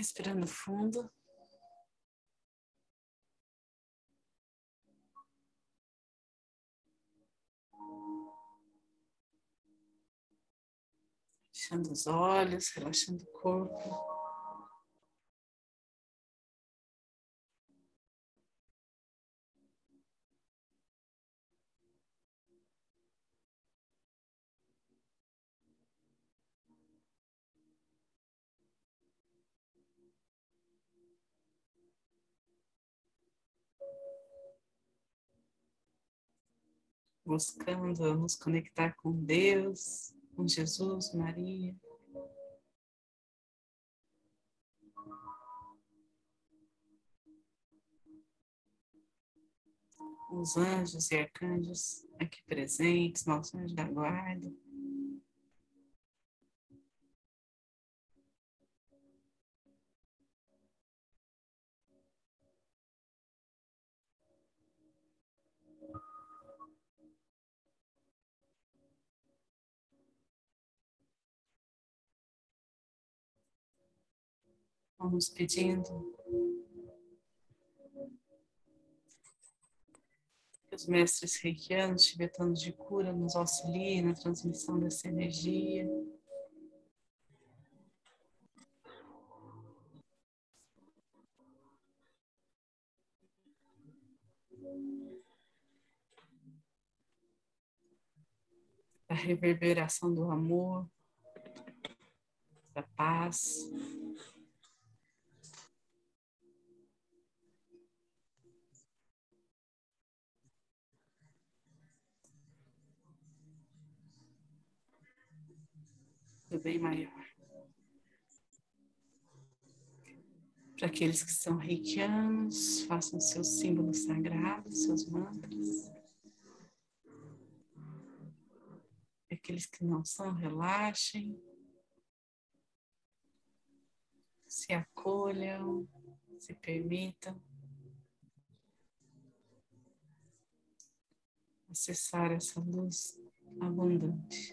Respirando fundo. Fechando os olhos, relaxando o corpo. Buscando nos conectar com Deus, com Jesus, Maria. Os anjos e arcanjos aqui presentes, nossos anjos da guarda. Vamos pedindo que os mestres reikianos, tibetanos de cura, nos auxiliem na transmissão dessa energia. A reverberação do amor, da paz. Do bem maior. Para aqueles que são reikianos, façam seus símbolos sagrados, seus mantras. Para aqueles que não são, relaxem. Se acolham, se permitam. Acessar essa luz abundante.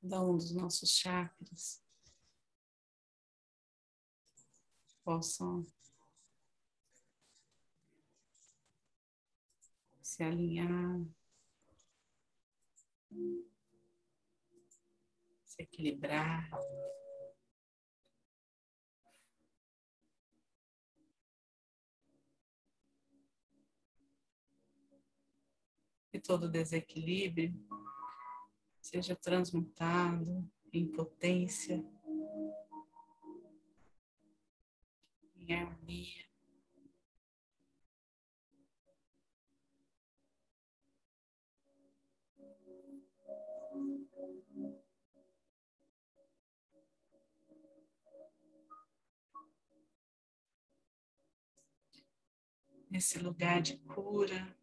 Cada um dos nossos chakras possam se alinhar, se equilibrar. E todo desequilíbrio seja transmutado em potência, em harmonia. Nesse lugar de cura,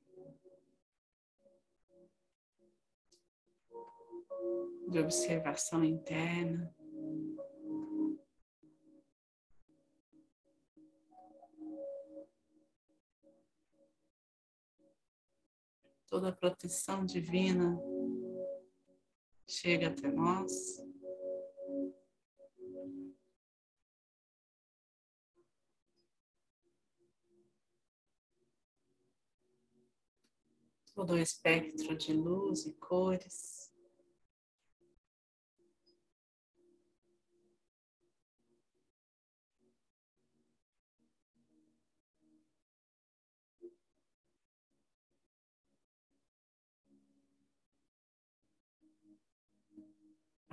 de observação interna. Toda a proteção divina chega até nós. Todo o espectro de luz e cores.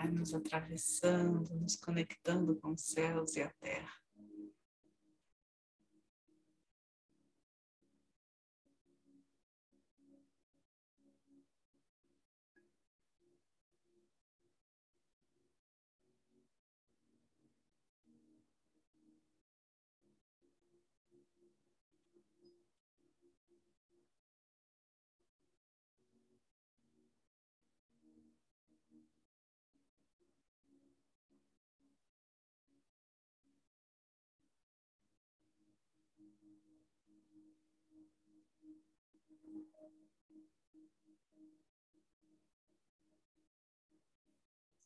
Vai nos atravessando, nos conectando com os céus e a terra.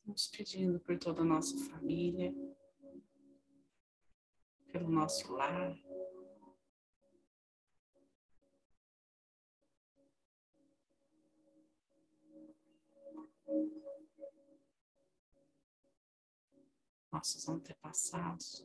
Estamos pedindo por toda a nossa família, pelo nosso lar. Nossos antepassados.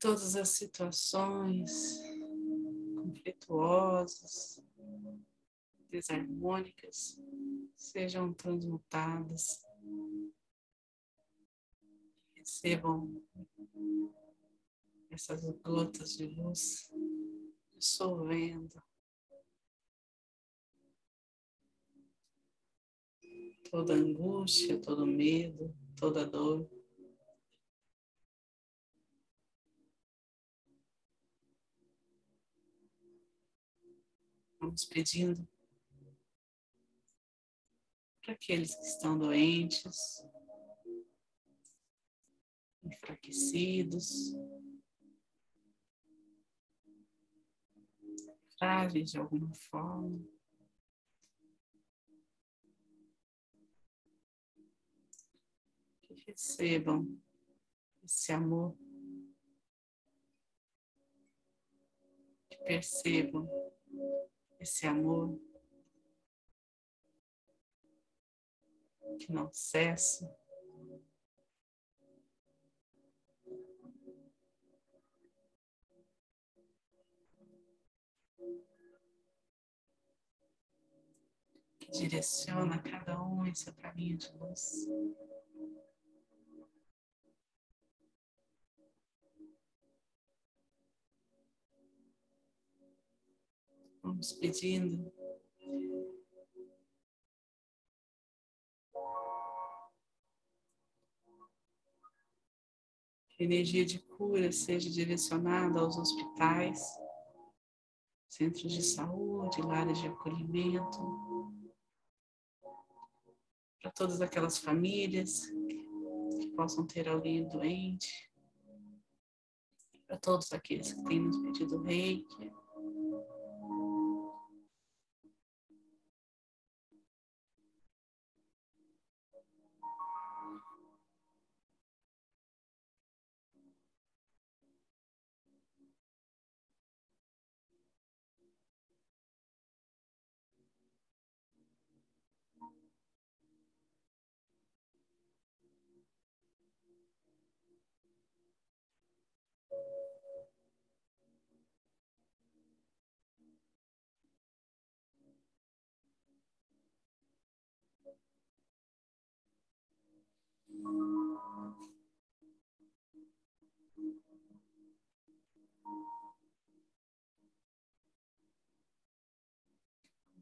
todas as situações conflituosas, desarmônicas, sejam transmutadas Recebam essas gotas de luz dissolvendo toda angústia, todo medo, toda dor. Vamos pedindo para aqueles que estão doentes, enfraquecidos, frágeis de alguma forma. Que recebam esse amor, que percebam esse amor que não cessa. direciona cada um em seu caminho de luz. Vamos pedindo que a energia de cura seja direcionada aos hospitais, centros de saúde, lares de acolhimento, para todas aquelas famílias que possam ter alguém doente, para todos aqueles que têm nos pedido reiki.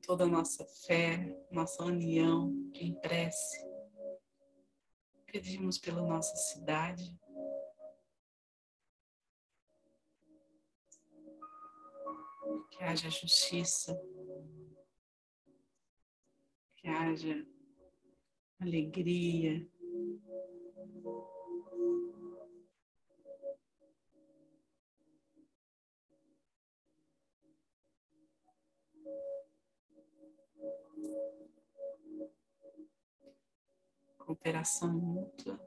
Toda nossa fé, nossa união em prece. Pedimos pela nossa cidade. Que haja justiça, que haja alegria, Cooperação mútua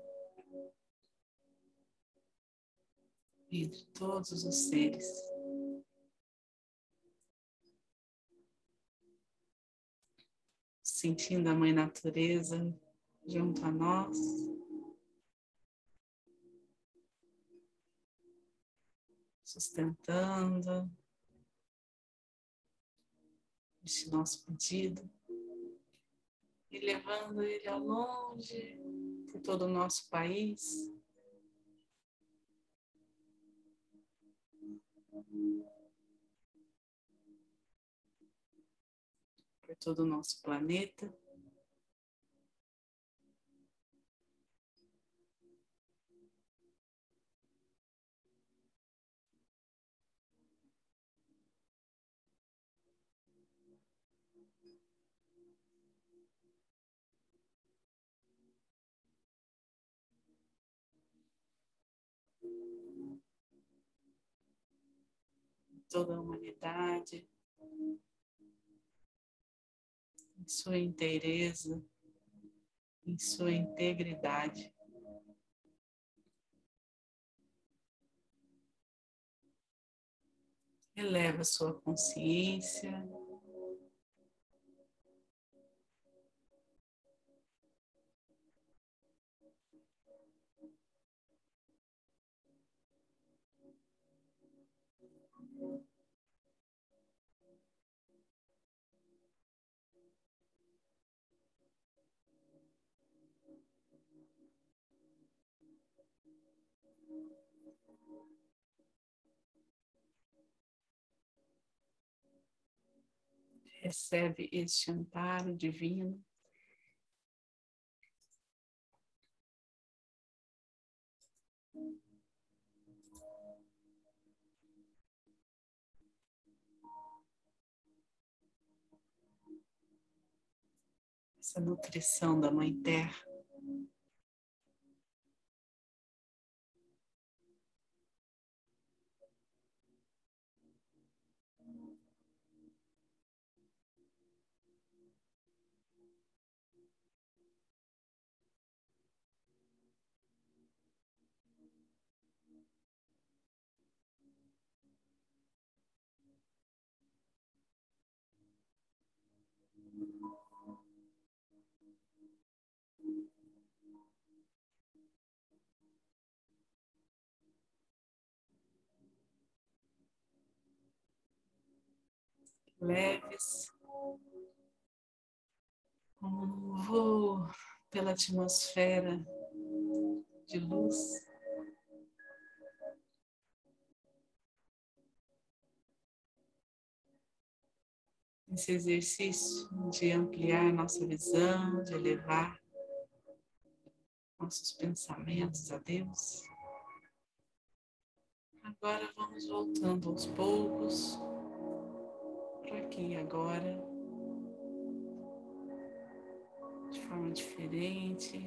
entre todos os seres. Sentindo a Mãe Natureza junto a nós. Sustentando este nosso pedido e levando ele ao longe por todo o nosso país. Por todo o nosso planeta. Toda a humanidade, em sua inteireza, em sua integridade. Eleva sua consciência. Recebe este amparo divino. Essa nutrição da Mãe Terra. Leves, como um voo pela atmosfera de luz. Esse exercício de ampliar nossa visão, de elevar nossos pensamentos a Deus. Agora vamos voltando aos poucos aqui agora, de forma diferente.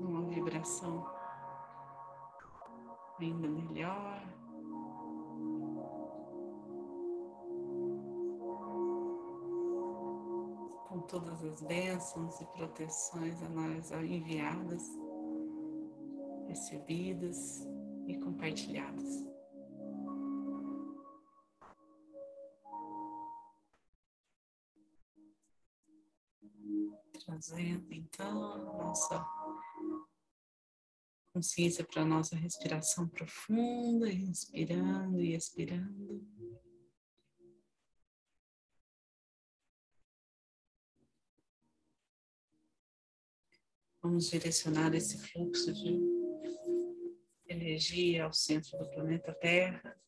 Uma vibração ainda melhor. Todas as bênçãos e proteções a nós enviadas, recebidas e compartilhadas. Trazendo então nossa consciência para a nossa respiração profunda, inspirando e expirando. Vamos direcionar esse fluxo de energia ao centro do planeta Terra.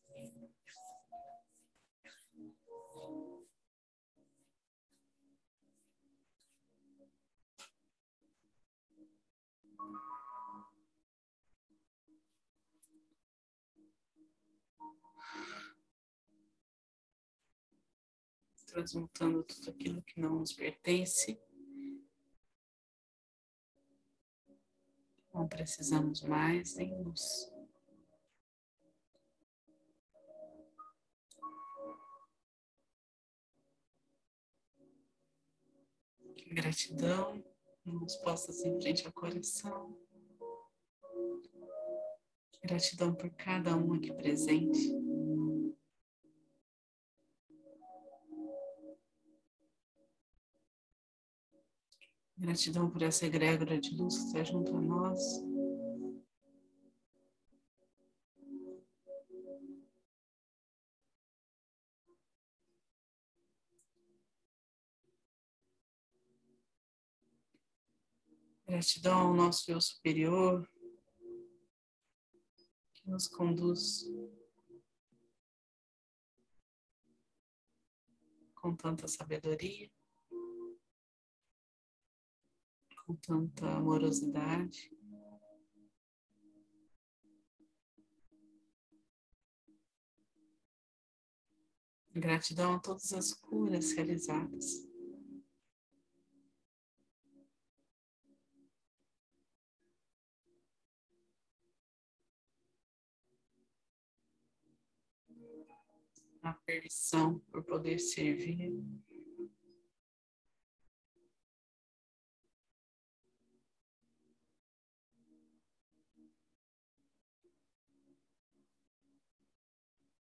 Transmutando tudo aquilo que não nos pertence. Não precisamos mais nem luz. Gratidão, mãos postas assim em frente ao coração. Gratidão por cada um aqui presente. Gratidão por essa egrégora de luz que está junto a nós. Gratidão ao nosso eu superior, que nos conduz com tanta sabedoria, com tanta amorosidade. Gratidão a todas as curas realizadas. a permissão por poder servir.